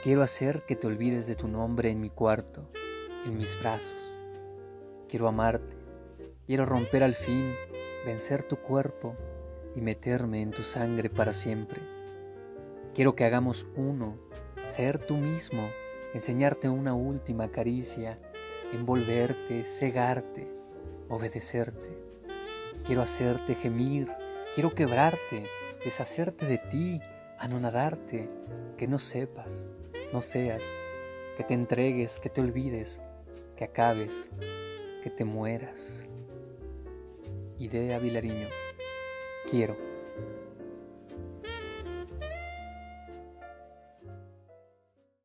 Quiero hacer que te olvides de tu nombre en mi cuarto, en mis brazos. Quiero amarte, quiero romper al fin, vencer tu cuerpo y meterme en tu sangre para siempre. Quiero que hagamos uno, ser tú mismo, enseñarte una última caricia, envolverte, cegarte, obedecerte. Quiero hacerte gemir, quiero quebrarte, deshacerte de ti, anonadarte, que no sepas, no seas, que te entregues, que te olvides, que acabes, que te mueras. Idea Vilariño, quiero.